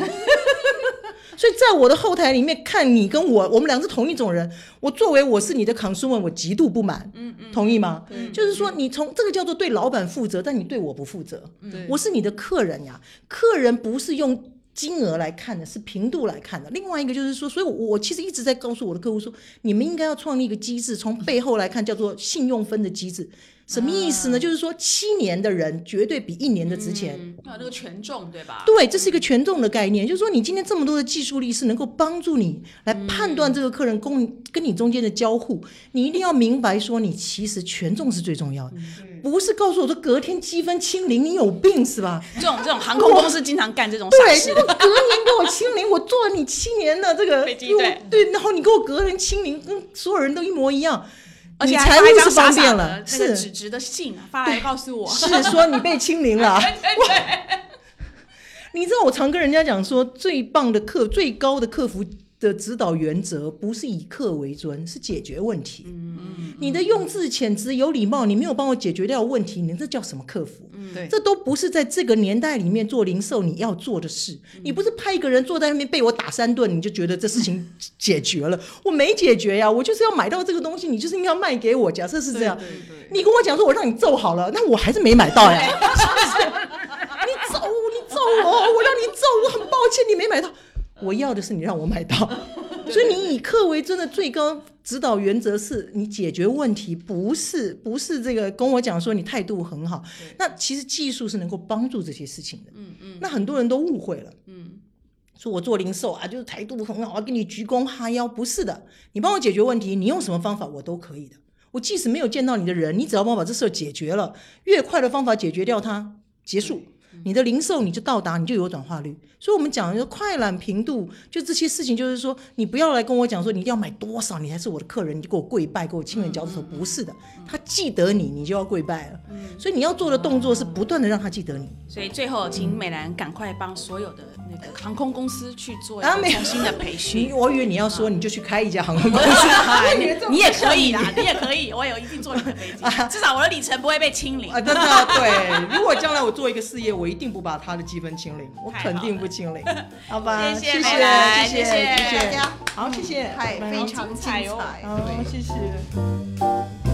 所以在我的后台里面看你跟我，我们俩是同一种人。我作为我是你的 consumer，我极度不满。嗯嗯，同意吗？就是说你从这个叫做对老板负责，但你对我不负责。我是你的客人呀，客人不是用金额来看的，是频度来看的。另外一个就是说，所以我我其实一直在告诉我的客户说，你们应该要创立一个机制，从背后来看叫做信用分的机制。什么意思呢？就是说，七年的人绝对比一年的值钱。啊，那个权重对吧？对，这是一个权重的概念。就是说，你今天这么多的技术力是能够帮助你来判断这个客人跟跟你中间的交互，你一定要明白说，你其实权重是最重要的，不是告诉我说隔天积分清零，你有病是吧？这种这种航空公司经常干这种傻事。对，隔年给我清零，我做了你七年的这个对对，然后你给我隔年清零，跟所有人都一模一样。而且财务是方便了，是纸质的信发来告诉我，是说你被清零了。*laughs* 你知道我常跟人家讲说，最棒的客、最高的客服的指导原则不是以客为尊，是解决问题。嗯你的用字遣词有礼貌，你没有帮我解决掉问题，你这叫什么客服？对，这都不是在这个年代里面做零售你要做的事。你不是派一个人坐在那边被我打三顿，你就觉得这事情解决了？我没解决呀，我就是要买到这个东西，你就是应该卖给我。假设是这样，你跟我讲说我让你揍好了，那我还是没买到呀，*laughs* 是不是？你揍你揍我，我让你揍，我很抱歉你没买到。我要的是你让我买到，*laughs* 所以你以客为尊的最高指导原则是你解决问题，不是不是这个跟我讲说你态度很好。那其实技术是能够帮助这些事情的。嗯嗯。那很多人都误会了。嗯。说我做零售啊，就是态度很好，给你鞠躬哈腰，不是的。你帮我解决问题，你用什么方法我都可以的。我即使没有见到你的人，你只要帮我把这事解决了，越快的方法解决掉它，结束。你的零售你就到达，你就有转化率。所以，我们讲的快览频度，就这些事情，就是说，你不要来跟我讲说，你一定要买多少，你才是我的客人，你就给我跪拜，给我亲吻脚趾头，不是的，他记得你，你就要跪拜了。所以，你要做的动作是不断的让他记得你。所以，最后，请美兰赶快帮所有的那个航空公司去做一个重新的培训。我以为你要说，你就去开一家航空公司，*laughs* *laughs* 你也可以啦，你也可以，我有一定坐你的飞机，至少我的里程不会被清零啊！真的，对。如果将来我做一个事业，我一定不把他的积分清零，我肯定不清零。*laughs* 好吧，谢谢，谢谢，谢谢。好，谢谢，太非常精彩，好，谢谢。